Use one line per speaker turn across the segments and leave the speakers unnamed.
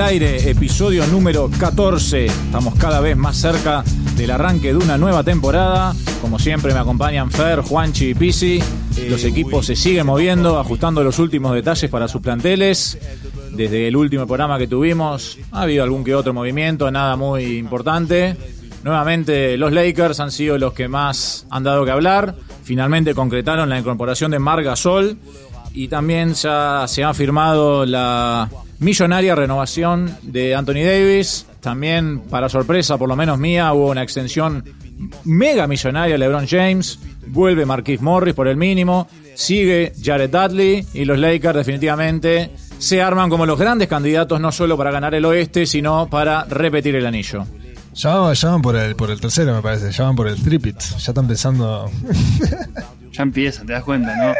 El aire, episodio número 14. Estamos cada vez más cerca del arranque de una nueva temporada. Como siempre me acompañan Fer, Juanchi y Pisi. Los equipos se siguen moviendo, ajustando los últimos detalles para sus planteles. Desde el último programa que tuvimos ha habido algún que otro movimiento, nada muy importante. Nuevamente los Lakers han sido los que más han dado que hablar. Finalmente concretaron la incorporación de Mar Gasol y también ya se ha firmado la millonaria renovación de Anthony Davis. También, para sorpresa, por lo menos mía, hubo una extensión mega millonaria de LeBron James. Vuelve Marquise Morris por el mínimo. Sigue Jared Dudley y los Lakers definitivamente se arman como los grandes candidatos no solo para ganar el oeste, sino para repetir el anillo.
Ya van, ya van por el por el tercero, me parece. Ya van por el tripit. Ya están pensando.
Ya empiezan, te das cuenta, ¿no?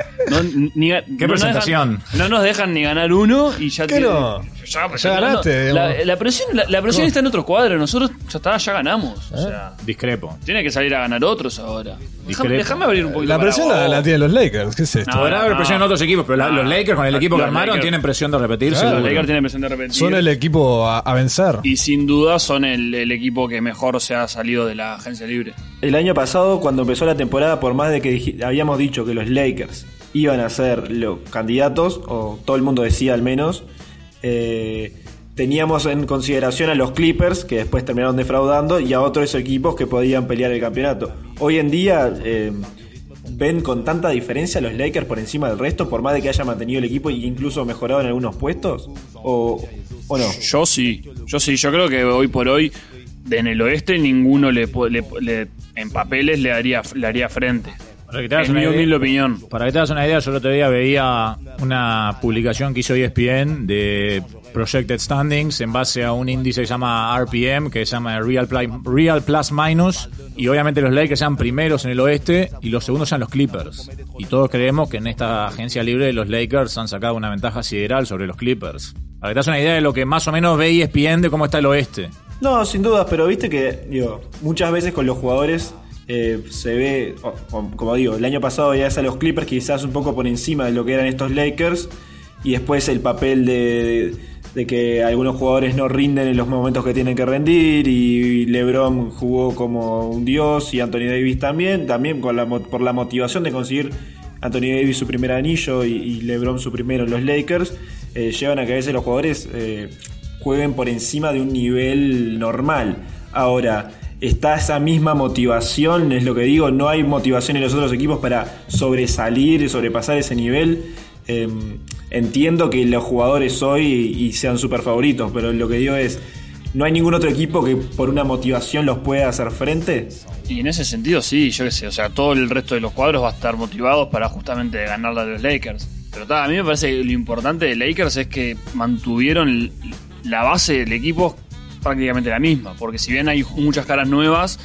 no ni,
¿Qué
no nos
presentación?
dejan- no nos dejan ni ganar uno y ya
¿Qué
te-
no?
Ya,
Ya ganaste,
la, presión, la, la presión está en otro cuadro. Nosotros ya está, ya ganamos. O
¿Eh?
sea,
Discrepo.
tiene que salir a ganar otros ahora. Déjame, abrir un poquito
La presión la, la tienen los Lakers. ¿Qué es esto?
No,
Podrá haber
no.
presión en otros equipos, pero los Lakers con el equipo que armaron
Lakers-
tienen presión de repetir,
Claro.
Los. Lakers tienen presión de repetir.
Son el equipo a, a vencer.
Y sin duda son el, el equipo que mejor se ha salido de la agencia libre.
El año pasado, cuando empezó la temporada, por más de que habíamos dicho que los Lakers iban a ser los candidatos, o todo el mundo decía al menos, eh, teníamos en consideración a los Clippers, que después terminaron defraudando, y a otros equipos que podían pelear el campeonato. Hoy en día, eh, ven con tanta diferencia a los Lakers por encima del resto, por más de que haya mantenido el equipo e incluso mejorado en algunos puestos, o, no.
Yo sí, yo sí, yo creo que hoy por hoy en el oeste ninguno le- en papeles le haría, le haría frente.
Para que te hagas una
mi
idea-
humilde opinión.
Para que te hagas una idea, yo el otro día veía una publicación que hizo ESPN de Projected Standings en base a un índice que se llama RPM, que se llama Real, Pli- Real Plus Minus, y obviamente los Lakers sean primeros en el oeste y los segundos sean los Clippers. Y todos creemos que en esta agencia libre los Lakers han sacado una ventaja sideral sobre los Clippers. Para que te hagas una idea de lo que más o menos ve ESPN de cómo está el oeste.
No, sin dudas, pero viste que, digo, muchas veces con los jugadores eh, se ve, como digo, el año pasado veías a los Clippers quizás un poco por encima de lo que eran estos Lakers, y después el papel de, de que algunos jugadores no rinden en los momentos que tienen que rendir, y LeBron jugó como un dios, y Anthony Davis también, también por la motivación de conseguir Anthony Davis su primer anillo y, y LeBron su primero en los Lakers, eh, llevan a que a veces los jugadores eh, jueguen por encima de un nivel normal. Ahora, está esa misma motivación, es lo que digo, no hay motivación en los otros equipos para sobresalir y sobrepasar ese nivel. Eh, entiendo que los jugadores hoy y sean super favoritos, pero lo que digo es, no hay ningún otro equipo que por una motivación los pueda hacer frente.
Y en ese sentido, sí, yo qué sé, o sea, todo el resto de los cuadros va a estar motivados para justamente ganarle a los Lakers. Pero a mí me parece que lo importante de Lakers es que mantuvieron la base del equipo prácticamente la misma, porque si bien hay muchas caras nuevas,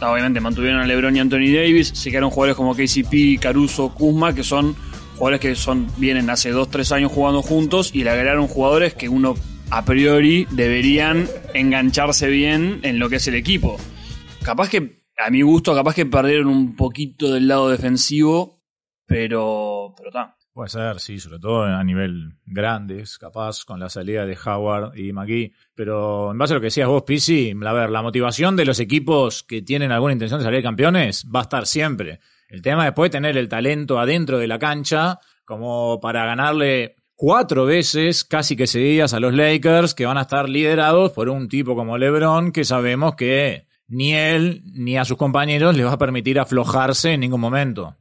obviamente mantuvieron a LeBron y Anthony Davis, se quedaron jugadores como KCP, Caruso, Kuzma, que son jugadores que son vienen hace 2-3 años jugando juntos y le agregaron jugadores que uno a priori deberían engancharse bien en lo que es el equipo capaz que, a mi gusto, capaz que perdieron un poquito del lado defensivo, pero, pero está.
Puede ser, sí, sobre todo a nivel grandes, capaz, con la salida de Howard y McGee. Pero en base a lo que decías vos, Pisi, a ver, la motivación de los equipos que tienen alguna intención de salir campeones va a estar siempre. El tema después es tener el talento adentro de la cancha como para ganarle cuatro veces casi que seguidas a los Lakers que van a estar liderados por un tipo como LeBron que sabemos que ni él ni a sus compañeros les va a permitir aflojarse en ningún momento.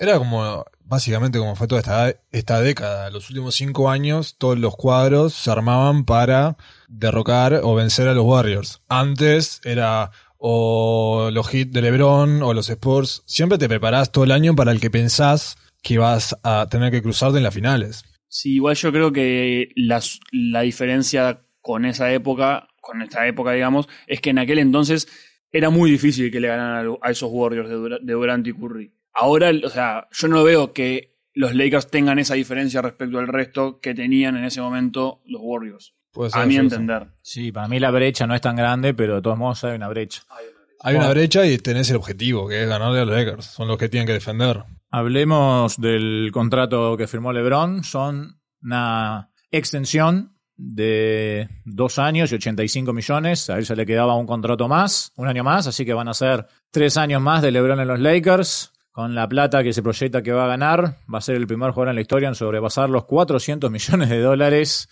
Era como, básicamente como fue toda esta, esta década. Los últimos cinco años, todos los cuadros se armaban para derrocar o vencer a los Warriors. Antes era o los hits de LeBron o los Spurs. Siempre te preparás todo el año para el que pensás que vas a tener que cruzarte en las finales.
Sí, igual yo creo que la diferencia con esa época, con esta época, digamos, es que en aquel entonces era muy difícil que le ganaran a esos Warriors de, Dura- de Durant y Curry. Ahora, o sea, yo no veo que los Lakers tengan esa diferencia respecto al resto que tenían en ese momento los Warriors.
Puede ser,
A mi
sí,
entender.
Sí, para mí la brecha no es tan grande, pero de todos modos hay una brecha.
Hay una brecha y tenés el objetivo, que es ganarle a los Lakers. Son los que tienen que defender.
Hablemos del contrato que firmó LeBron. Son una extensión de dos años y 85 millones. A él se le quedaba un contrato más, un año más, así que van a ser tres años más de LeBron en los Lakers. Con la plata que se proyecta que va a ganar, va a ser el primer jugador en la historia en sobrepasar los 400 millones de dólares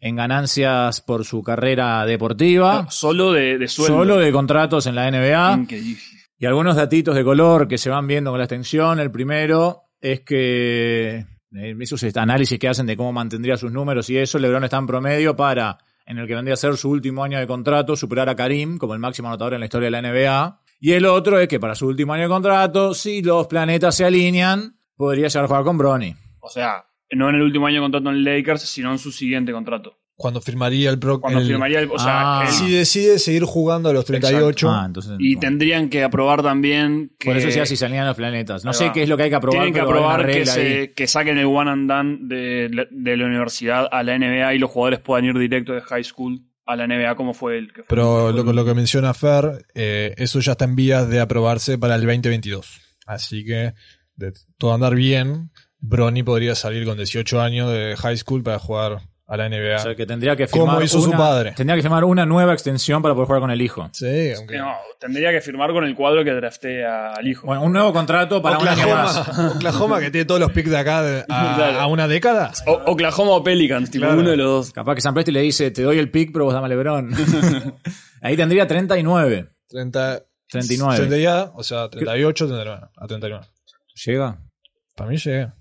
en ganancias por su carrera deportiva.
Solo de, de sueldo.
Solo de contratos en la NBA.
Increíble.
Y algunos datitos de color que se van viendo con la extensión. El primero es que eh, esos análisis que hacen de cómo mantendría sus números y eso, LeBron está en promedio para, en el que vendría a ser su último año de contrato, superar a Karim como el máximo anotador en la historia de la NBA. Y el otro es que para su último año de contrato, si los planetas se alinean, podría llegar a jugar con Bronny.
O sea, no en el último año de contrato en Lakers, sino en su siguiente contrato.
Cuando firmaría el pro.
Cuando
el-
firmaría el. O sea,
Ah.
Si decide seguir jugando a los 38.
Ah, entonces,
y
bueno.
tendrían que aprobar también que.
Por eso ya si se alinean los planetas. No
Ahí
sé
va.
qué es lo que hay que aprobar.
Tienen que aprobar que, se, saquen el one and done de, la- de la universidad a la NBA y los jugadores puedan ir directo de high school a la NBA como fue el que fue
Pero
el-
lo, que- lo que menciona Fer, eh, eso ya está en vías de aprobarse para el 2022. Así que, de todo andar bien, Bronny podría salir con 18 años de high school para jugar a la NBA.
O sea, que tendría que
Como
firmar
hizo su padre.
Tendría que firmar una nueva extensión para poder jugar con el hijo.
sí, aunque.
No, tendría que firmar con el cuadro que draftea al hijo.
Bueno, un nuevo contrato para un año más.
Oklahoma, Oklahoma, que tiene todos los picks de acá de- a,
Claro.
a una década.
O- Oklahoma o Pelicans, tipo
Claro.
uno de los dos.
Capaz que San Presti le dice, te doy el pick, pero vos dame Lebron. Ahí tendría 39.
30,
39.
Tendría, o sea, 38 tendría a 39.
¿Llega?
Para mí llega.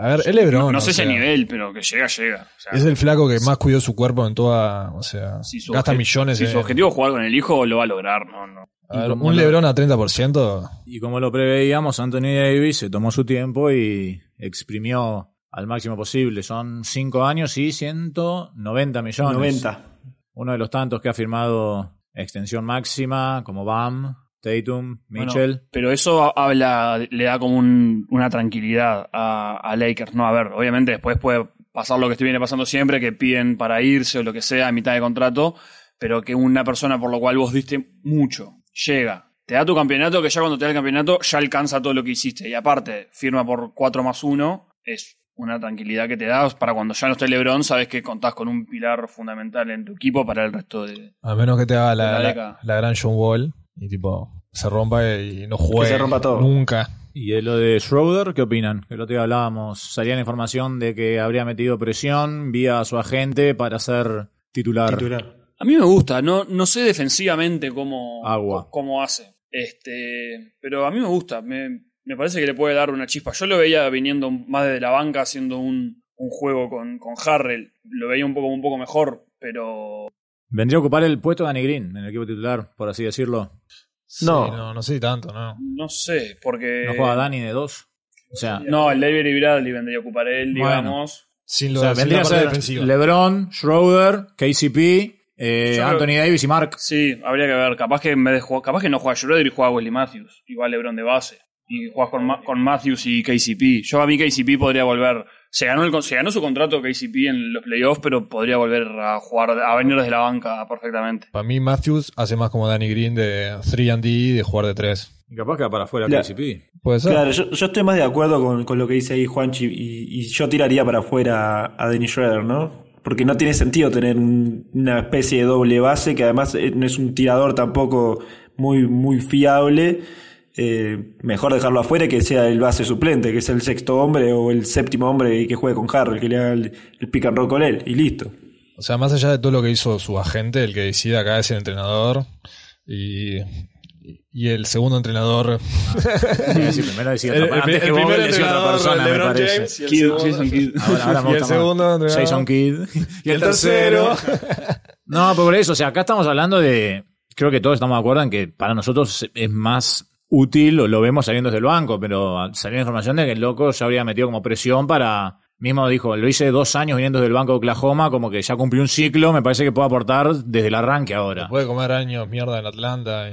A ver, es Lebron.
No, no
o
sé ese nivel, pero que llega, llega. O sea,
Es el flaco que más cuidó su cuerpo en toda. O sea,
si su
gasta millones
Si
en-
su objetivo es jugar con el hijo, lo va a lograr, no, no.
A ver, un
lo-
Lebron a 30%.
Y como lo preveíamos, Anthony Davis se tomó su tiempo y exprimió al máximo posible. Son 5 años y 190 millones.
90.
Uno de los tantos que ha firmado extensión máxima, como Bam, Tatum,
Bueno,
Mitchell.
pero eso habla, le da como un- una tranquilidad a, a Lakers. No, a ver, obviamente después puede pasar lo que viene pasando siempre, que piden para irse o lo que sea a mitad de contrato, pero que una persona por lo cual vos diste mucho, llega, te da tu campeonato, que ya cuando te da el campeonato ya alcanza todo lo que hiciste. Y aparte, firma por 4 más 1, es una tranquilidad que te da para cuando ya no esté LeBron, sabes que contás con un pilar fundamental en tu equipo para el resto de...
A menos que te haga la,
La
la,
década.
la gran John Wall y tipo se rompa y no juegue
se rompa todo.
nunca.
Y de lo de Schroeder, ¿qué opinan? Que el otro día hablábamos, salía la información de que habría metido presión vía su agente para ser titular.
Titular.
A mí me gusta, no, no sé defensivamente cómo,
Agua.
cómo hace. Este, pero a mí me gusta, me, me parece que le puede dar una chispa. Yo lo veía viniendo más desde la banca haciendo un, un juego con, con Harrell. Lo veía un poco, un poco mejor, pero
Vendría a ocupar el puesto de Danny Green en el equipo titular, por así decirlo.
Sí,
No.
no, no sé tanto, no.
no sé, porque...
No juega Danny de dos. O sea,
No, el David y Bradley vendría a ocupar él,
Bueno.
digamos.
Sin,
o
lo,
sea,
sin
vendría
la
a
parte
ser
defensiva.
LeBron, Schroeder, KCP, eh,
creo-
Anthony Davis y Mark.
Sí, habría que ver. Capaz que en vez de jugar, capaz que no juega Schroeder y juega Wesley Matthews. Igual LeBron de base. Y juegas con, Ma- con Matthews y KCP. Yo a mí KCP podría volver. Se ganó, el, con- se ganó su contrato KCP en los playoffs, pero podría volver a jugar, a venir desde la banca perfectamente.
Para mí Matthews hace más como Danny Green de 3 and D de jugar de 3.
Y capaz que va para afuera. KCP.
Puede ser.
Claro, yo, yo estoy más de acuerdo con, con lo que dice ahí Juanchi y, y yo tiraría para afuera a Dennis Schroeder, ¿no? Porque no tiene sentido tener un- una especie de doble base que además eh, no es un tirador tampoco muy, muy fiable. Eh, mejor dejarlo afuera y que sea el base suplente, que sea el sexto hombre o el séptimo hombre y que juegue con Harrell, que le haga el, el pick and roll con él y listo.
O sea, más allá de todo lo que hizo su agente, el que decide acá es el entrenador. Y, y el segundo entrenador.
Sí, primero decía otra-
el-
antes
el
que vos
primer
decía otra
entrenador,
persona, me
LeBron
parece.
James, y el
Kidd,
segundo-
Jason Kidd.
Ahora, ahora me
y el segundo entrenador.
Jason Kidd.
Y el tercero.
No, pero por eso, o sea, acá estamos hablando de. Creo que todos estamos de acuerdo en que para nosotros es más útil, o lo vemos saliendo desde el banco, pero salió la información de que el loco ya habría metido como presión para. Mismo dijo, lo hice dos años viniendo desde el banco de Oklahoma, como que ya cumplió un ciclo, me parece que puede aportar desde el arranque ahora.
Puede comer años mierda en Atlanta.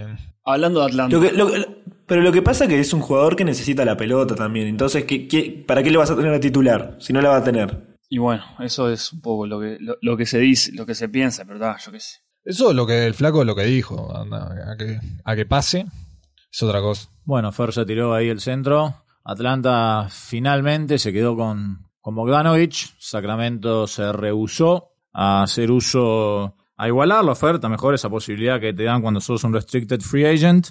Hablando de Atlanta.
Lo que- lo- lo- pero lo que pasa es que es un jugador que necesita la pelota también. Entonces, ¿qué, qué- para qué le vas a tener a titular si no la va a tener?
Y bueno, eso es un poco lo que, lo, lo que se dice, lo que se piensa, ¿verdad? Yo qué sé.
Eso es lo que el flaco lo que dijo. anda, a, que, a que pase es otra cosa.
Bueno, Fer se tiró ahí el centro. Atlanta finalmente se quedó con, con Bogdanovich. Sacramento se rehusó a hacer uso, a igualar la oferta, mejor esa posibilidad que te dan cuando sos un restricted free agent.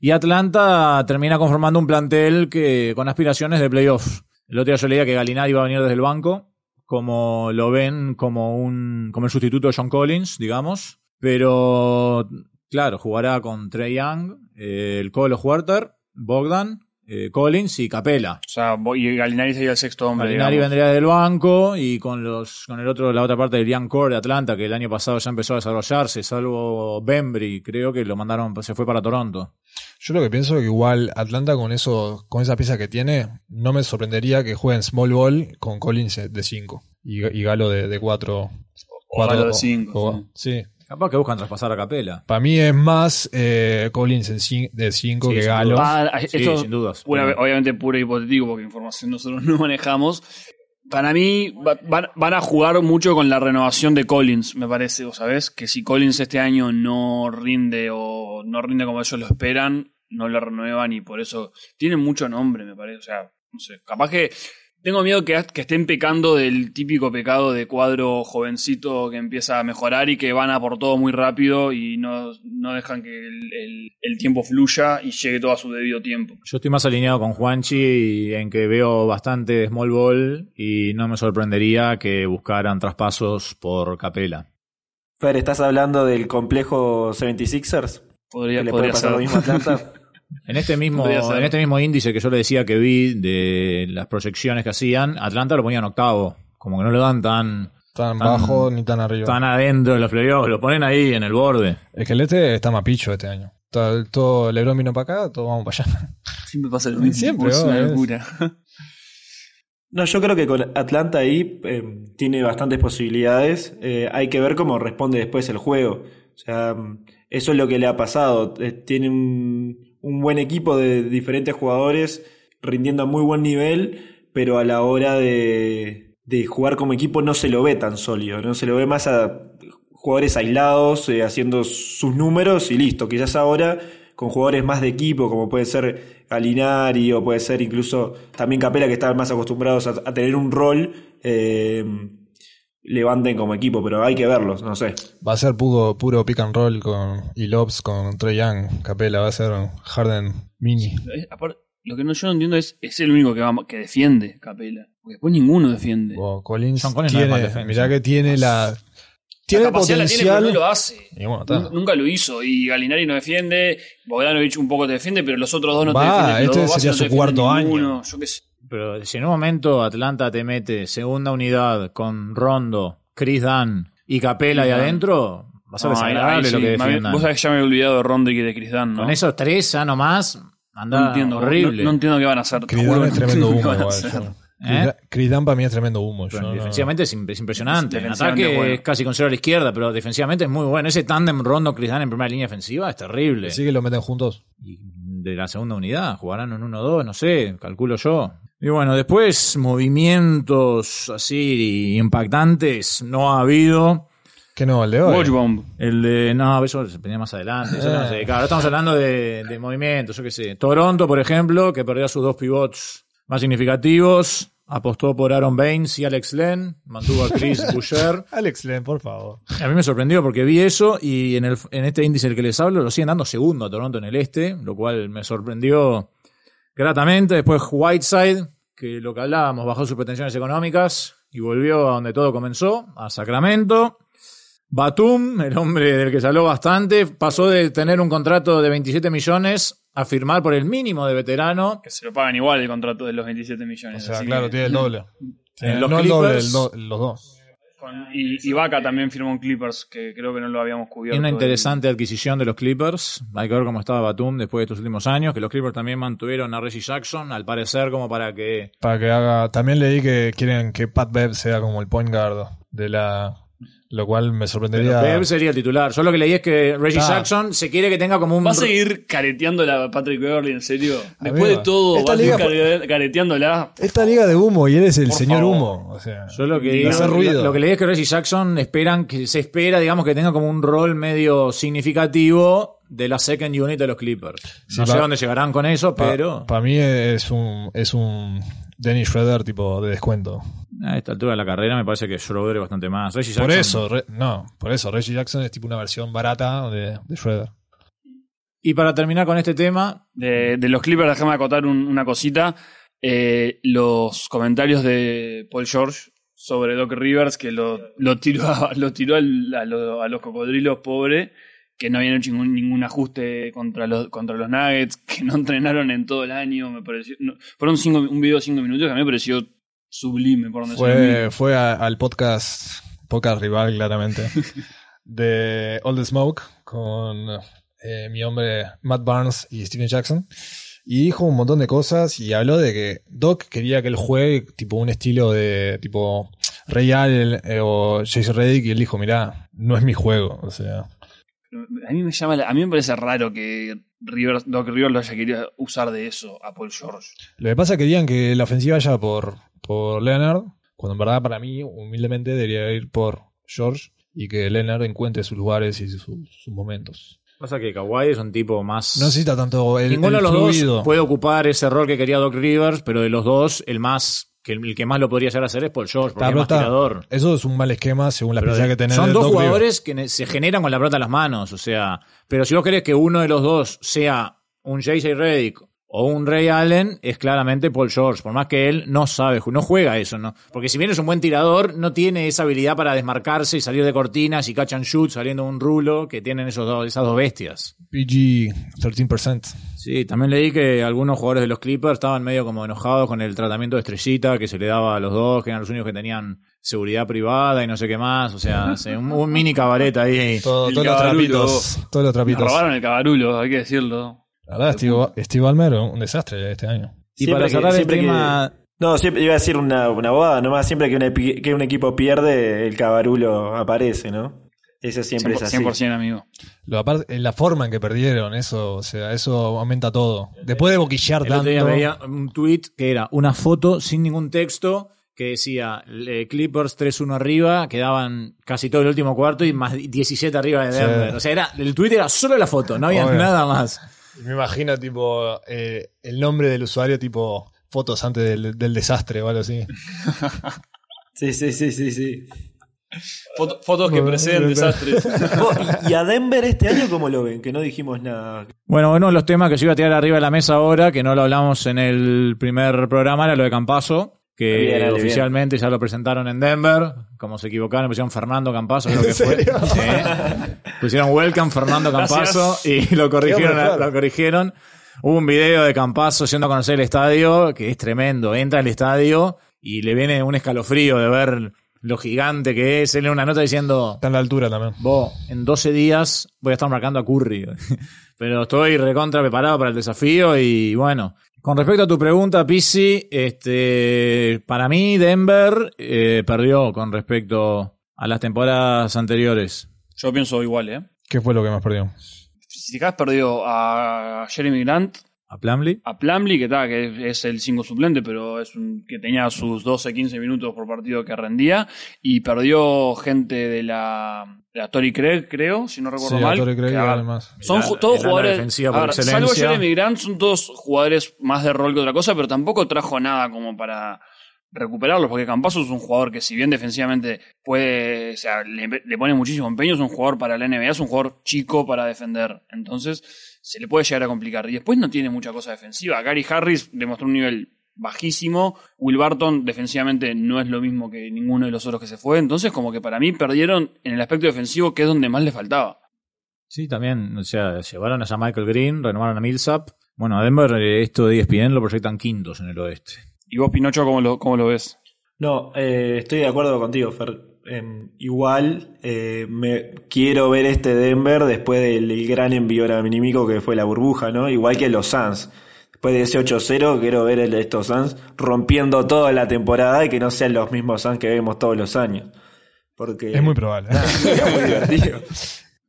Y Atlanta termina conformando un plantel que con aspiraciones de playoff. El otro día yo leía que Galinari iba a venir desde el banco, como lo ven como un como el sustituto de John Collins, digamos. Pero claro, jugará con Trey Young, eh, el Colo Huerter, Bogdan, eh, Collins y Capela.
O sea, y Galinari sería el sexto hombre.
Galinari
digamos.
vendría del banco y con los con el otro, la otra parte del Young Core de Atlanta, que el año pasado ya empezó a desarrollarse, salvo Bembry, creo que lo mandaron, se fue para Toronto.
Yo lo que pienso es que igual Atlanta con eso, con esa pieza que tiene, no me sorprendería que jueguen small ball con Collins de 5 y, y Galo de 4.
O Galo de cinco,
Sí.
Capaz que buscan traspasar a Capela.
Para mí es más eh, Collins en cin- de 5
Sí,
que
sin
Galo.
duda.
Ah,
Sí,
esto,
sin dudas.
pura- obviamente puro hipotético porque información nosotros no manejamos. Para mí va- van, van a jugar mucho con la renovación de Collins, me parece, ¿vos sabés? Que si Collins este año no rinde o no rinde como ellos lo esperan, no lo renuevan y por eso tienen mucho nombre, me parece. O sea, no sé, capaz que tengo miedo que, que estén pecando del típico pecado de cuadro jovencito que empieza a mejorar y que van a por todo muy rápido y no, no dejan que el, el- el tiempo fluya y llegue todo a su debido tiempo.
Yo estoy más alineado con Juanchi en que veo bastante de small ball y no me sorprendería que buscaran traspasos por Capela.
Fer, ¿estás hablando del complejo 76ers?
Podría,
¿Que le
podría
puede pasar
ser.
lo mismo a Atlanta?
En este mismo, en este mismo índice que yo le decía que vi de las proyecciones que hacían, Atlanta lo ponían octavo. Como que no lo dan tan,
Tan
tan-
bajo ni tan arriba.
tan adentro de los playoffs, lo ponen ahí en el borde.
Es que el este está mapicho este año. Todo, todo Lebron vino para acá, todos vamos para allá.
Siempre pasa lo mismo.
Siempre,
es una locura.
No, yo creo que con Atlanta ahí eh, tiene bastantes posibilidades. Eh, hay que ver cómo responde después el juego. O sea, eso es lo que le ha pasado. Eh, tiene un, un buen equipo de diferentes jugadores rindiendo a muy buen nivel, pero a la hora de, jugar como equipo no se lo ve tan sólido. No se lo ve más a jugadores aislados eh, haciendo sus números y listo. Quizás ahora con jugadores más de equipo, como puede ser Galinari o puede ser incluso también Capela, que están más acostumbrados a, a tener un rol, eh, levanten como equipo, pero hay que verlos, no sé.
Va a ser puro, puro pick and roll con y Lobs con Trey Young, Capela, va a ser Harden mini.
Aparte, lo que no, yo no entiendo es, es el único que, va, que defiende Capela. Porque después ninguno defiende.
O Collins,
John Collins
tiene,
defensa.
mirá que tiene la tiene
La capacidad la tiene, pero
potencial.
no lo hace.
Y bueno, está.
Nun- Nunca lo hizo. Y Galinari no defiende. Bogdanovich un poco te defiende, pero los otros dos no te
Va,
defienden.
Este sería
no
su
te
cuarto
ninguno.
año.
Yo qué sé.
Pero si en un momento Atlanta te mete segunda unidad con Rondo, Chris Dunn y Capela ahí adentro, va a ser
No,
desagradable lo que defiendan.
Vos sabés que ya me he olvidado de Rondo y de Chris Dunn, ¿no?
Con esos tres ya nomás, anda
no entiendo.
horrible.
No, no entiendo qué van a hacer.
Chris
juro
Dunn
que
es tremendo humo igual.
¿Eh?
Chris Dunn para mí es tremendo humo. Yo
defensivamente es, im- es impresionante. En ataque
bueno.
es casi con cero a la izquierda, pero defensivamente es muy bueno. Ese tándem Rondo Chris Dunn en primera línea defensiva es terrible.
Sí que lo meten juntos.
Y de la segunda unidad, jugarán en 1-2, no sé, calculo yo. Y bueno, después movimientos así impactantes no ha habido.
Que no, el de hoy.
Watch Bomb.
El de. No, eso se venía más adelante. Eso no sé.
Eh.
Claro, ahora estamos hablando de, de movimientos, yo qué sé. Toronto, por ejemplo, que perdió a sus dos pivots más significativos. Apostó por Aaron Baines y Alex Len. Mantuvo a Chris Boucher.
Alex Len, por favor.
A mí me sorprendió porque vi eso y en, el, en este índice del que les hablo lo siguen dando segundo a Toronto en el este, lo cual me sorprendió gratamente. Después Whiteside, que lo que hablábamos, bajó sus pretensiones económicas y volvió a donde todo comenzó, a Sacramento. Batum, el hombre del que se habló bastante, pasó de tener un contrato de 27 millones a firmar por el mínimo de veterano.
Que se lo pagan igual el contrato de los 27
O
millones.
sea,
así
claro,
que-
tiene el doble.
Los
no el doble,
Clippers-
el do- los dos.
Con- y, y Vaca también firmó un Clippers, que creo que no lo habíamos cubierto.
Y una interesante adquisición de los Clippers. Hay que ver cómo estaba Batum después de estos últimos años, que los Clippers también mantuvieron a Reggie Jackson, al parecer como para que
Para que haga. También leí que quieren que Pat Bev sea como el point guard de la. Lo cual me sorprendería.
Bev sería el titular. Yo lo que leí es que Reggie
Ah.
Jackson se quiere que tenga como un...
¿Va a seguir careteándola a Patrick Beverly, en serio? Después
Amigo,
de todo,
esta
¿va a seguir careteándola?
Esta liga de humo y él es el
Por
señor
favor.
humo. O sea,
Yo lo que, lo, lo leí es que Reggie Jackson esperan que se espera, digamos, que tenga como un rol medio significativo de la second unit de los Clippers.
Sí,
no sé
pa-
dónde llegarán con eso, pero
Para mí es un, es un Dennis Schroeder tipo de descuento.
A esta altura de la carrera me parece que Schroeder es bastante más. Reggie
Por
Jackson-
eso, re- no, por eso Reggie Jackson es tipo una versión barata de, de Schroeder.
Y para terminar con este tema,
De, de los Clippers, déjame acotar un- una cosita. Eh, los comentarios de Paul George sobre Doc Rivers, que lo, lo tiró, a, lo tiró a, lo- a los cocodrilos pobres, que no habían hecho ningún, ningún ajuste contra los, contra los Nuggets, que no entrenaron en todo el año. Me pareció, no- fueron cinco, un video de cinco minutos que a mí me pareció sublime, por donde
Fue, fue a- al podcast, podcast rival claramente, de All the Smoke con eh, mi hombre Matt Barnes y Steven Jackson. Y dijo un montón de cosas y habló de que Doc quería que él juegue tipo un estilo de tipo Ray Allen eh, o Jason Reddick y él dijo, mirá, no es mi juego. O sea,
A mí me llama, la- a mí me parece raro que Rivers, Doc Rivers lo haya querido usar de eso a Paul George.
lo que pasa es que querían que la ofensiva vaya por, por Leonard, cuando en verdad para mí, humildemente, debería ir por George y que Leonard encuentre sus lugares y sus, sus momentos.
pasa que Kawhi es un tipo más.
No necesita tanto el,
Ninguno de los
fluido.
dos puede ocupar ese rol que quería Doc Rivers, pero de los dos, el más que el que más lo podría llegar a hacer es Paul George, porque es más tirador.
Eso es un mal esquema según la especialidad que tenés.
son dos jugadores que se generan con la pelota en las manos, o sea, pero si vos querés que uno de los dos sea un JJ Redick o un Ray Allen, es claramente Paul George, por más que él no sabe, no juega eso, ¿no? Porque si bien es un buen tirador, no tiene esa habilidad para desmarcarse y salir de cortinas y catch and shoot saliendo un rulo que tienen esos dos, esas dos bestias.
PG 13%.
Sí, también leí que algunos jugadores de los Clippers estaban medio como enojados con el tratamiento de estrellita que se le daba a los dos, que eran los únicos que tenían seguridad privada y no sé qué más. O sea, se- un, un mini cabaret ahí.
Todo- todos los trapitos. Todos los
Nos
trapitos.
robaron el cabarulo, hay que decirlo.
La verdad, Steve, Steve Ballmer, un desastre este año.
Y
Siempre
para
que-
cerrar el
que-
tema,
No, siempre iba a decir una, una boda, nomás siempre que, una que un equipo pierde, el cabarulo aparece, ¿no? Eso siempre es así.
100% amigo.
Lo aparte, la forma en que perdieron, eso, o sea, eso aumenta todo. Después de boquillar
el otro
tanto.
día veía un tweet que era una foto sin ningún texto que decía eh, Clippers 3-1 arriba, quedaban casi todo el último cuarto y más 17 arriba de
Sí.
Denver. O sea, era, el tweet era solo la foto, no había
Obvio.
nada más.
Me imagino, tipo, eh, el nombre del usuario, tipo, fotos antes del, del desastre o algo así.
Sí, sí, sí, sí, sí.
Foto- fotos que preceden desastres.
Y, a Denver este año cómo lo ven? Que no dijimos nada.
Bueno, uno de los temas que se iba a tirar arriba de la mesa ahora, que no lo hablamos en el primer programa, era lo de Campaso, que
Bien, dale, bien.
oficialmente ya lo presentaron en Denver. Como se equivocaron, pusieron Fernando Campaso, creo que fue. Sí. Pusieron Welcome Fernando Campaso y lo corrigieron, lo corrigieron. Hubo un video de Campaso yendo a conocer el estadio, que es tremendo. Entra al estadio y le viene un escalofrío de ver lo gigante que es. Él en una nota diciendo,
Está en la altura también.
Vos, en 12 días voy a estar marcando a Curry. Pero estoy recontra preparado para el desafío y bueno. Con respecto a tu pregunta, Pisi, este, para mí Denver eh, perdió con respecto a las temporadas anteriores.
Yo pienso igual, ¿eh?
¿Qué fue lo que más perdió?
Si te has perdido a Jeremy Grant,
¿A Plumlee?
a Plumlee, que, está, que es el 5 suplente, pero es un, que tenía sus 12-15 minutos por partido que rendía, y perdió gente de la, de la Tory Craig, creo, si no recuerdo
Sí,
mal.
Craig
que,
además.
son todos jugadores.
defensiva
a
por
ver, salvo. Jeremy Grant, son todos jugadores más de rol que otra cosa, pero tampoco trajo nada como para recuperarlos, porque Campaso es un jugador que, si bien defensivamente puede, o sea, le, pone muchísimo empeño, es un jugador para la NBA, es un jugador chico para defender. Entonces, se le puede llegar a complicar. Y después no tiene mucha cosa defensiva. Gary Harris demostró un nivel bajísimo. Will Barton defensivamente no es lo mismo que ninguno de los otros que se fue. Entonces, como que para mí perdieron en el aspecto defensivo, que es donde más le faltaba.
Sí, también. O sea, llevaron a Michael Green, renovaron a Millsap. Bueno, a Denver eh, esto de ESPN lo proyectan quintos en el oeste.
¿Y vos, Pinocho, cómo lo, cómo lo ves?
No, eh, estoy de acuerdo contigo, Fer. Em, igual eh, me quiero ver este Denver después del el gran envío anímico que fue la burbuja, ¿no? Igual que los Suns. Después de ese 8-0 quiero ver el de estos Suns rompiendo toda la temporada y que no sean los mismos Suns que vemos todos los años. Porque
Es muy probable.
es muy divertido.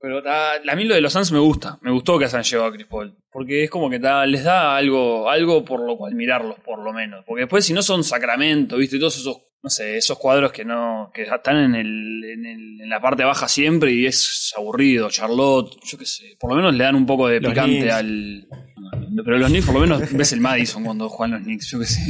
Pero ta, a mí lo de los Suns me gusta. Me gustó que se han llevado a Chris Paul. Porque es como que ta, les da algo, algo por lo cual mirarlos, por lo menos. Porque después, si no son Sacramento, ¿viste? Todos esos, no sé, esos cuadros que no, que están en, el, en, el- en la parte baja siempre y es aburrido. Charlotte, yo qué sé. Por lo menos le dan un poco de
Los
picante
Knicks.
al. Pero los Knicks, por lo menos, ves el Madison cuando juegan los Knicks, yo qué sé.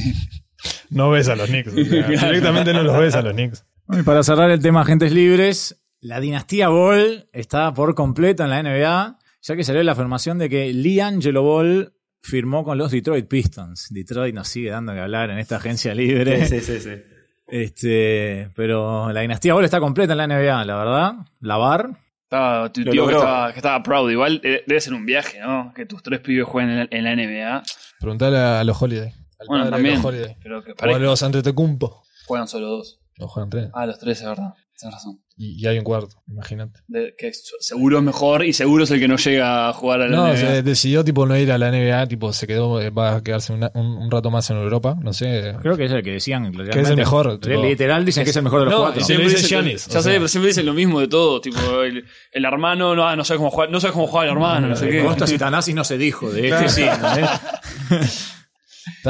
No ves a los Knicks. o sea, directamente no los ves a los Knicks.
Y para cerrar el tema agentes libres, la dinastía Ball está por completo en la NBA, ya que salió la afirmación de que Lee Angelo Ball firmó con los Detroit Pistons. Detroit nos sigue dando que hablar en esta agencia libre.
Sí, sí, sí. sí.
Este, pero la dinastía Ball está completa en la NBA, la verdad. La VAR.
Estaba, tu tío que estaba, que estaba proud. Igual eh, debe ser un viaje, ¿no? Que tus tres pibes jueguen en la, en la NBA.
Preguntale a los Holiday. Al
Bueno, también.
los Holiday.
Pero que
O a los Antetokounmpo.
Juegan solo dos.
Los juegan tres.
Ah, los tres, es verdad. Tienes razón.
Y, y hay un cuarto, imagínate.
De- que es- seguro es mejor y seguro es el que no llega a jugar a la
No,
NBA.
se decidió tipo no ir a la NBA, tipo se quedó, eh, va a quedarse una- un, un rato más en Europa, no sé.
Creo que es el que decían.
Que es el mejor, tipo-
Literal dicen que es el mejor de los
No,
cuatro.
y
Siempre dicen-
Giannis,
ya
o
sé, pero siempre dicen lo mismo de todo. Tipo, el, el hermano no, no sabe cómo jugar, no sabe cómo jugar el hermano, no sé qué.
Tanasi no se dijo, de este sí.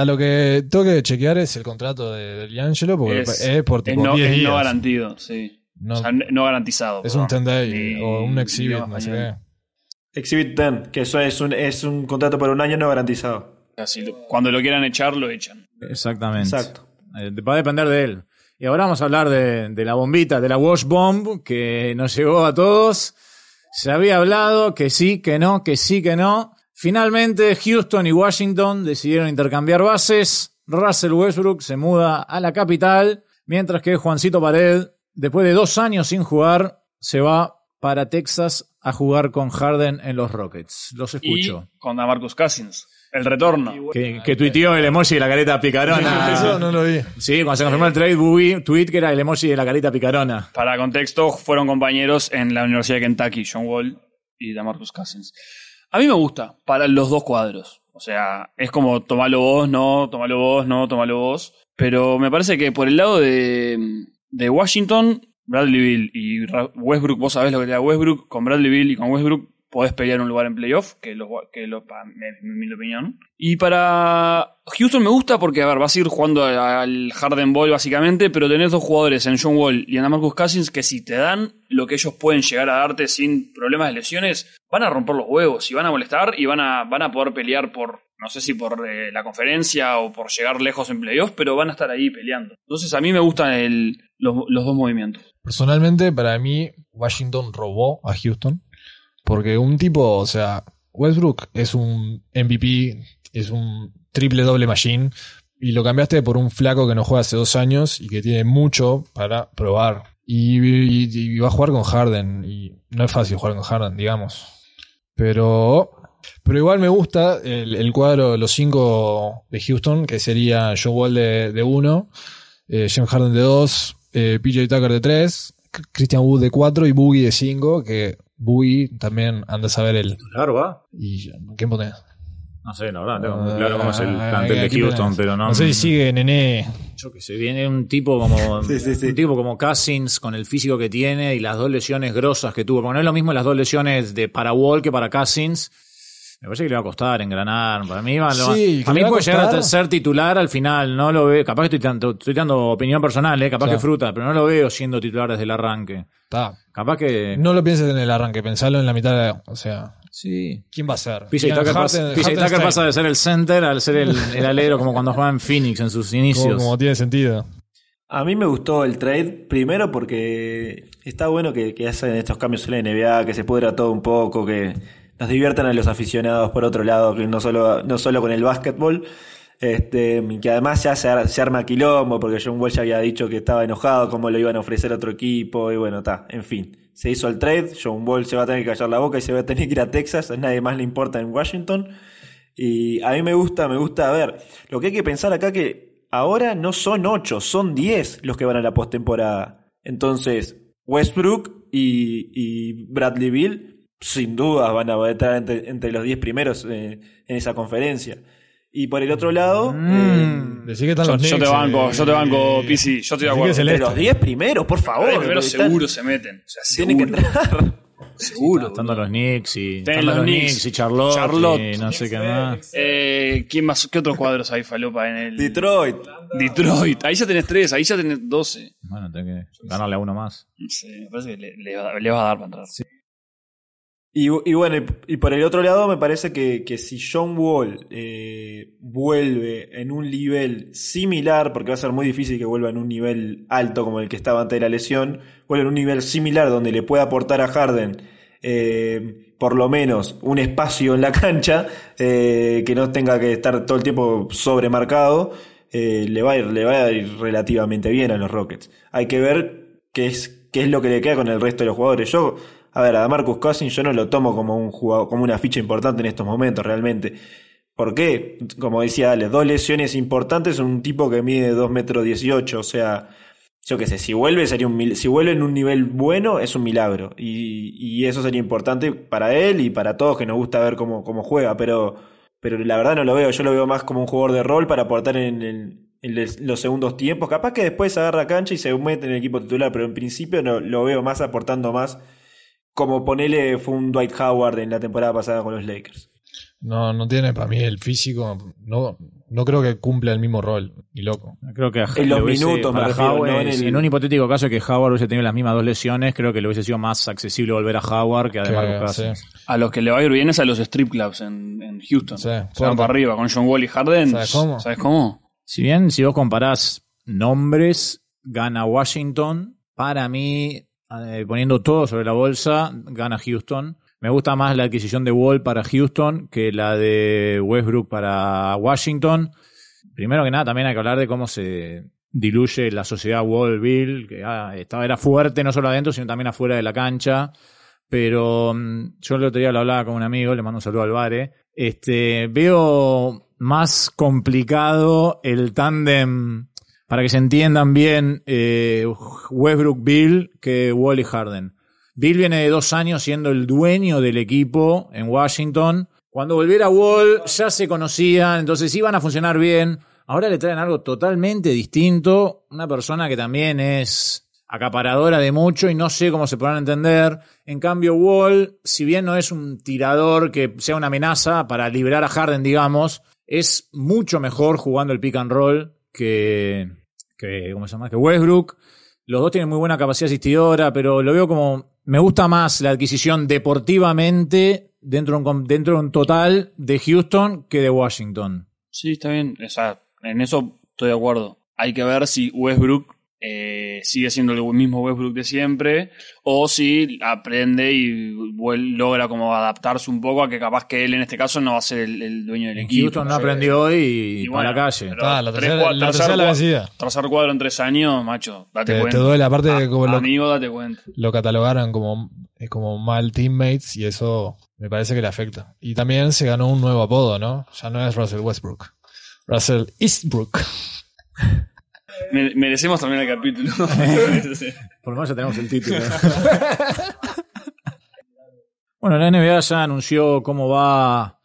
lo que tengo que chequear es el contrato de, de Liangelo, porque es,
Es,
por
es
tipo
no,
10
es
días.
no garantido, sí.
No,
O sea, no no garantizado.
es un
perdón.
10 day o un exhibit, no sé qué.
Exhibit 10, que eso es un, es un contrato por un año no garantizado.
Lo- cuando lo quieran echar, lo echan.
Exactamente.
Exacto.
Eh, va a depender de él. Y ahora vamos a hablar de, de la bombita, de la wash bomb, que nos llegó a todos. Se había hablado que sí, que no, que sí, que no. Finalmente, Houston y Washington decidieron intercambiar bases. Russell Westbrook se muda a la capital, mientras que Juancito Pared, después de dos años sin jugar, se va para Texas a jugar con Harden en los Rockets. Los escucho.
Y con Marcus Cousins. El retorno.
Que, que tuiteó el emoji de la careta picarona.
Eso no lo vi.
Sí, cuando se confirmó el trade, Bowie, tweet que era el emoji de la carita picarona.
Para contexto, fueron compañeros en la Universidad de Kentucky, John Wall y Damarcus Cousins. A mí me gusta para los dos cuadros. O sea, es como tomalo vos, no, tomalo vos, no, tomalo vos. Pero me parece que por el lado de, de Washington, Bradley Bill y Westbrook, vos sabés lo que te da Westbrook, con Bradley Bill y con Westbrook podés pelear un lugar en playoff, que lo, que lo, mi opinión. Y para Houston me gusta porque, a ver, vas a ir jugando al Harden Ball básicamente, pero tenés dos jugadores en John Wall y en Marcus Cousins que si te dan lo que ellos pueden llegar a darte sin problemas de lesiones, van a romper los huevos y van a molestar y van a, van a poder pelear por, no sé si por eh, la conferencia o por llegar lejos en playoff, pero van a estar ahí peleando. Entonces a mí me gustan el- los dos movimientos.
Personalmente, para mí, Washington robó a Houston. Porque un tipo, o sea, Westbrook es un MVP, es un triple doble machine. Y lo cambiaste por un flaco que no juega hace dos años y que tiene mucho para probar. Y, va a jugar con Harden. Y no es fácil jugar con Harden, digamos. Pero. Pero igual me gusta el, cuadro los cinco de Houston, que sería Joe Wall de, de uno, eh, James Harden de dos, eh, PJ Tucker de tres, Christian Wood de cuatro y Boogie de cinco, que Boogie también anda a saber el...
Claro, va.
¿Y quién ponés?
No sé, la verdad, tengo muy claro cómo es el
Ah,
plantel de
¿quién
Houston, pero no.
No sé si sigue Nené.
Yo que sé, viene un tipo como.
Sí, sí, sí.
Un tipo como Cousins, con el físico que tiene y las dos lesiones grosas que tuvo. Porque no es lo mismo las dos lesiones de para Wall que para Cousins. Me parece que le va a costar engranar. Para mí, va,
Sí, le
mí
a
puede llegar a ser titular al final. No lo veo. Capaz que estoy dando, estoy dando opinión personal, ¿eh? capaz
Claro.
que fruta, pero no lo veo siendo titular desde el arranque.
Está.
Capaz que.
No lo pienses en el arranque, pensalo en la mitad de... O sea,
Sí.
¿quién va a ser?
PJ
Ian
Tucker, pasa, pasa de ser el center al ser el, el alero, como cuando jugaba en Phoenix en sus inicios.
Como, como tiene sentido.
A mí me gustó el trade, primero porque está bueno que, que hacen estos cambios en la NBA, que se pudra todo un poco, que nos diviertan a los aficionados por otro lado, no solo, no solo con el básquetbol. Este, que además ya se, ar- se arma quilombo, porque John Wall ya había dicho que estaba enojado, cómo lo iban a ofrecer a otro equipo, y bueno, está, en fin. Se hizo el trade, John Wall se va a tener que callar la boca y se va a tener que ir a Texas, a nadie más le importa en Washington. Y a mí me gusta, me gusta, ver, lo que hay que pensar acá que ahora no son 8, son 10 los que van a la postemporada. Entonces, Westbrook y, y Bradley Bill, sin duda, van a estar entre, entre los 10 primeros eh, en esa conferencia. Y por el otro lado,
Mm.
Decí que están
Yo,
los
yo te banco,
eh,
yo te banco, PC, yo estoy de acuerdo.
eh, entre los 10 primeros, por favor.
Los primeros seguro se meten. O sea,
tienen que entrar.
seguro.
Estando los Knicks y,
Están los
los
Knicks,
Knicks y Charlotte,
Charlotte.
y no sé qué más.
Eh, ¿quién más? ¿Qué otros cuadros hay, Falopa, en el
Detroit.
Detroit? Ahí ya tenés tres, ahí ya tenés 12.
Bueno, tengo que ganarle a uno más.
Sé, me parece que le, le va, le va a dar para entrar.
Y, bueno, y, y por el otro lado me parece que, que si John Wall eh, vuelve en un nivel similar, porque va a ser muy difícil que vuelva en un nivel alto como el que estaba antes de la lesión, vuelve en un nivel similar donde le pueda aportar a Harden eh, por lo menos un espacio en la cancha, eh, que no tenga que estar todo el tiempo sobremarcado, eh, le, va a ir, le va a ir relativamente bien a los Rockets. Hay que ver qué es, qué es lo que le queda con el resto de los jugadores. Yo, a ver, a Marcus Cousins yo no lo tomo como un jugador, como una ficha importante en estos momentos realmente. ¿Por qué? Como decía Ale, dos lesiones importantes, un tipo que mide 2 metros 18, o sea, yo qué sé, si vuelve sería un si vuelve en un nivel bueno es un milagro y, y eso sería importante para él y para todos que nos gusta ver cómo, cómo juega, pero, pero la verdad no lo veo, yo lo veo más como un jugador de rol para aportar en, en los segundos tiempos, capaz que después agarra cancha y se mete en el equipo titular, pero en principio no, lo veo más aportando más como ponele fue un Dwight Howard en la temporada pasada con los Lakers.
No, no tiene para mí el físico. No, no creo que cumpla el mismo rol. Ni loco.
Creo que a-
En los
hubiese-
minutos me
para
refiero,
Howard,
no en el-
en un hipotético caso que Howard hubiese tenido las mismas dos lesiones, creo que le hubiese sido más accesible volver a Howard que a DeMarcus
sí.
A los que le va a ir bien es a los strip clubs en, en Houston.
Sí,
Se van
fuerte.
para arriba con John Wall y Harden.
¿Sabes cómo?
¿Sabes cómo?
Si bien, si vos comparás nombres, gana Washington. Para mí, eh, poniendo todo sobre la bolsa, gana Houston. Me gusta más la adquisición de Wall para Houston que la de Westbrook para Washington. Primero que nada, también hay que hablar de cómo se diluye la sociedad Wall-Bill, que ah, estaba, era fuerte no solo adentro, sino también afuera de la cancha. Pero mm, yo el otro día lo hablaba con un amigo, le mando un saludo al Vare. Este, veo más complicado el tándem, para que se entiendan bien, eh, Westbrook-Bill que Wall y Harden. Bill viene de dos años siendo el dueño del equipo en Washington. Cuando volviera Wall ya se conocían, entonces iban a funcionar bien. Ahora le traen algo totalmente distinto. Una persona que también es acaparadora de mucho y no sé cómo se podrán entender. En cambio, Wall, si bien no es un tirador que sea una amenaza para liberar a Harden, digamos, es mucho mejor jugando el pick and roll que, ¿cómo se llama? Que Westbrook. Los dos tienen muy buena capacidad asistidora, pero lo veo como. Me gusta más la adquisición deportivamente dentro de un, dentro de un total de Houston que de Washington.
Sí, está bien. En eso estoy de acuerdo. Hay que ver si Westbrook eh, sigue siendo el mismo Westbrook de siempre o si aprende y logra como adaptarse un poco a que capaz que él en este caso no va a ser el, el dueño del equipo.
Houston no aprendió hoy y,
Y
para
bueno,
la calle.
Está, la
tres
tercera-.
Tercer cuadro en tres años, macho, date
Te,
cuenta.
te duele aparte de como lo,
Amigo, date cuenta.
lo catalogaron como, eh, como mal teammates y eso me parece que le afecta. Y también se ganó un nuevo apodo, ¿no? Ya no es Russell Westbrook. Russell Eastbrook.
Me- merecemos también el capítulo.
Por lo menos ya tenemos el título. bueno, la NBA ya anunció cómo va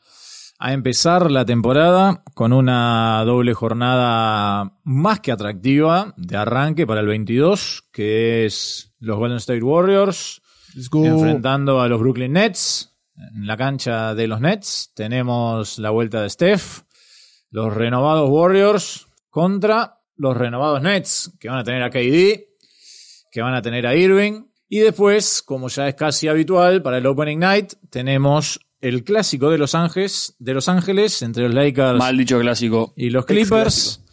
a empezar la temporada con una doble jornada más que atractiva de arranque para el 22, que es los Golden State Warriors enfrentando a los Brooklyn Nets en la cancha de los Nets. Tenemos la vuelta de Steph, los renovados Warriors contra los renovados Nets, que van a tener a KD, que van a tener a Irving. Y después, como ya es casi habitual para el Opening Night, tenemos el clásico de Los Ángeles, de Los Ángeles entre los Lakers
Mal dicho clásico.
y los Clippers.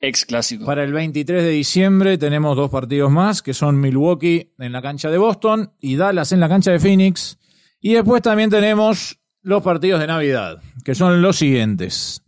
Ex clásico.
Para el 23 de diciembre tenemos dos partidos más, que son Milwaukee en la cancha de Boston y Dallas en la cancha de Phoenix. Y después también tenemos los partidos de Navidad, que son los siguientes.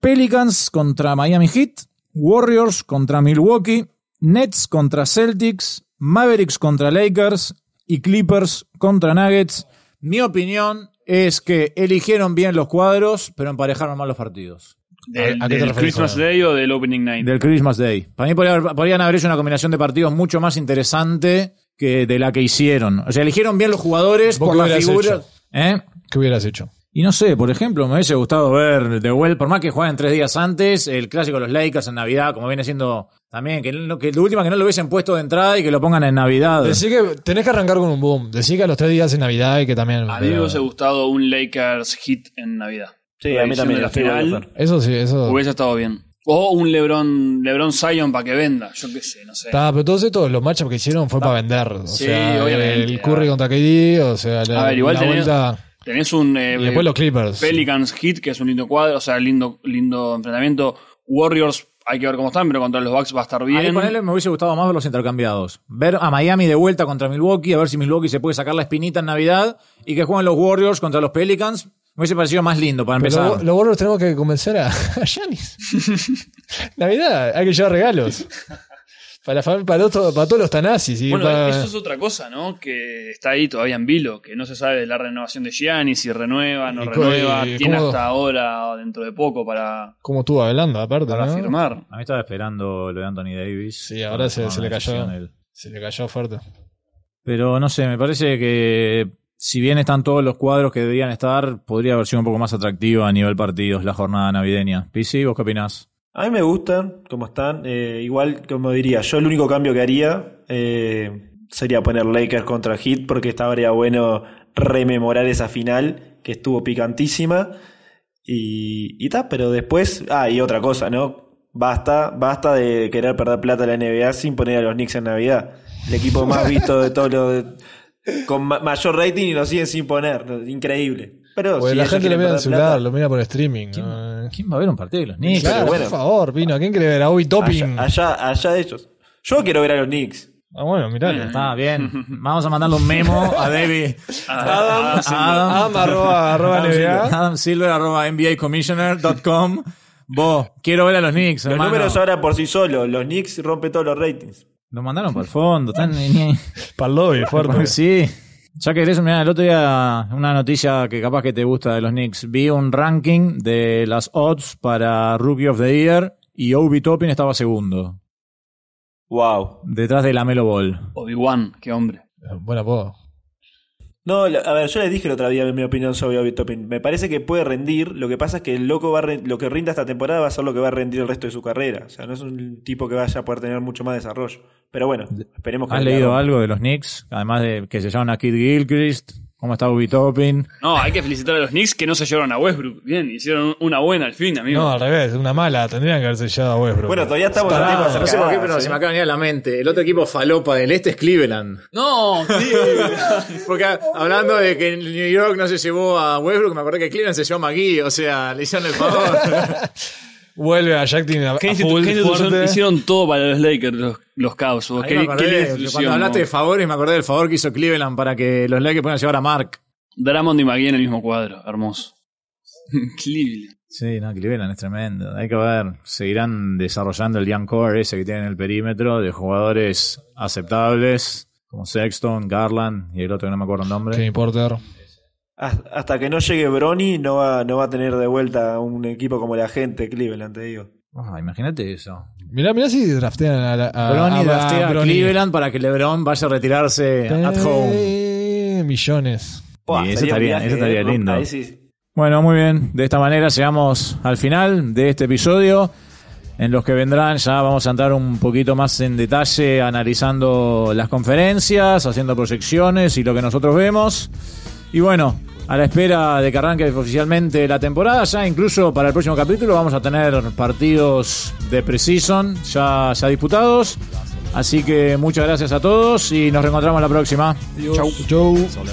Pelicans contra Miami Heat, Warriors contra Milwaukee, Nets contra Celtics, Mavericks contra Lakers y Clippers contra Nuggets. Mi opinión es que eligieron bien los cuadros, pero emparejaron mal los partidos.
Del,
¿A qué te
del
referís
Christmas Day o del Opening Night.
Del Christmas Day. Para mí podrían haber hecho una combinación de partidos mucho más interesante que de la que hicieron. O sea, eligieron bien los jugadores
¿Vos
por
qué
las
hubieras
figuras.
hecho?
¿Eh?
¿Qué hubieras hecho?
Y no sé, por ejemplo, me hubiese gustado ver de vuelta, por más que jueguen tres días antes, el clásico de los Lakers en Navidad, como viene siendo también, que, no- que de última que no lo hubiesen puesto de entrada y que lo pongan en Navidad.
Decí que tenés que arrancar con un boom. Decí que a los tres días en Navidad y que también.
A mí me hubiese gustado un Lakers hit en Navidad.
Sí, a mí también.
la final.
Eso sí, eso.
Hubiese estado bien. O un LeBron, LeBron Zion para que venda, yo qué sé, no sé.
Está, pero todos estos, los matchups que hicieron fue para vender. O
Sí,
sea,
obviamente,
el Curry contra KD, o sea, la,
A ver, igual
la
tenés-
vuelta.
Tenés un eh,
Y después los Clippers.
Pelicans Hit, que es un lindo cuadro, o sea, lindo, lindo enfrentamiento. Warriors, hay que ver cómo están, pero contra los Bucks va a estar
Ahí
bien.
ponele, me hubiese gustado más ver los intercambiados. Ver a Miami de vuelta contra Milwaukee, a ver si Milwaukee se puede sacar la espinita en Navidad y que jueguen los Warriors contra los Pelicans. Me hubiese parecido más lindo para
Pero
empezar.
lo- los Warriors tenemos que convencer a, a Giannis. Navidad, hay que llevar regalos. Para, para, otro- para todos los tanazis. Y
Bueno,
para-
eso es otra cosa, ¿no? Que está ahí todavía en vilo, que no se sabe de la renovación de Gianni, si renueva, no renueva.
y
Tiene
cómo-
hasta ahora, dentro de poco, para,
¿Cómo estuvo hablando, aparte?
para
¿no?
firmar.
A mí estaba esperando lo de Anthony Davis.
Sí, ahora se- le cayó.
él.
Se le cayó fuerte.
Pero no sé, me parece que si bien están todos los cuadros que deberían estar, podría haber sido un poco más atractiva a nivel partidos la jornada navideña. PC, ¿vos qué opinás?
A mí me gustan como están. eh, igual, como diría, yo el único cambio que haría eh, sería poner Lakers contra Heat porque estaría bueno rememorar esa final que estuvo picantísima. Y, y tal, pero después. Ah, y otra cosa, ¿no? Basta, basta de querer perder plata en la NBA sin poner a los Knicks en Navidad. El equipo más visto de todos los. Con ma- mayor rating y lo siguen sin poner. Increíble. Pero si
la gente lo mira en celular,
plata,
lo mira por streaming.
¿Quién,
¿no?
Quién va a ver un partido de los Knicks?
Claro,
bueno.
por favor, Pino. ¿Quién quiere ver a Obi Topping?
allá, allá, allá ellos. Yo quiero ver a los Knicks.
Ah, bueno, miralo.
Está bien. Vamos a mandarle un memo a David.
Adam,
Adam,
Adam, arroba, arroba
Adam Silver,
NBA.
Adam Silver, arroba NBAcommissioner.com. Vos, quiero ver a los Knicks,
Los
hermano.
números ahora por sí solos. Los Knicks rompen todos los ratings.
Lo mandaron para el fondo. Están
Para el lobby, fuerte.
Sí. Ya que querés, mirá, el otro día una noticia que capaz que te gusta de los Knicks. Vi un ranking de las odds para Rookie of the Year y Obi Toppin estaba segundo.
Wow.
Detrás de la Melo Ball.
Obi-Wan, qué hombre.
Buen apodo.
No, a ver, yo les dije el otro día mi opinión sobre Obi Toppin. Me parece que puede rendir. Lo que pasa es que el loco va a re- lo que rinda esta temporada va a ser lo que va a rendir el resto de su carrera. O sea, no es un tipo que vaya a poder tener mucho más desarrollo. Pero bueno, esperemos que
¿Has leído algo de los Knicks? Además de que se llaman a Kid Gilchrist. ¿Cómo está Obi Toppin?
No, hay que felicitar a los Knicks que no se llevaron a Westbrook. Bien, hicieron una buena al fin, amigo.
No, al revés, una mala. Tendrían que haberse llevado a Westbrook.
Bueno, todavía estamos
Pará,
tiempo
no sé por qué,
pero
¿eh?
se me acaba de venir a la mente. El otro equipo falopa del este es Cleveland.
No, sí.
Porque hablando de que New York no se llevó a Westbrook, me acordé que Cleveland se llevó a McGee. O sea, le hicieron el favor.
Vuelve a Jack Team a,
¿Qué,
a
institu-
full
qué institución
fuerte.
hicieron todo para los Lakers, los, los Cavs?
cuando hablaste de favores, me acordé del favor que hizo Cleveland para que los Lakers puedan llevar a Mark.
Drummond y McGee en el mismo cuadro, hermoso. Cleveland.
Sí, no, Cleveland es tremendo. Hay que ver, seguirán desarrollando el young core ese que tienen en el perímetro de jugadores aceptables, como Sexton, Garland y el otro que no me acuerdo el nombre.
Kenny Porter.
Hasta que no llegue Brony, no va, no va a tener de vuelta un equipo como la gente Cleveland, te digo.
Ah, imagínate eso.
Mirá, mirá si draftean a, la- a, a-
draftea a
Bronny.
Cleveland para que LeBron vaya a retirarse at home.
Millones.
Buah,
Y eso estaría-
viaje,
eso estaría
¿eh?
lindo.
Ahí sí.
Bueno, muy bien. De esta manera llegamos al final de este episodio. En los que vendrán ya vamos a entrar un poquito más en detalle analizando las conferencias, haciendo proyecciones y lo que nosotros vemos. Y bueno, a la espera de que arranque oficialmente la temporada, ya incluso para el próximo capítulo vamos a tener partidos de preseason ya, ya disputados. Así que muchas gracias a todos y nos reencontramos la próxima.
Chau.
Sur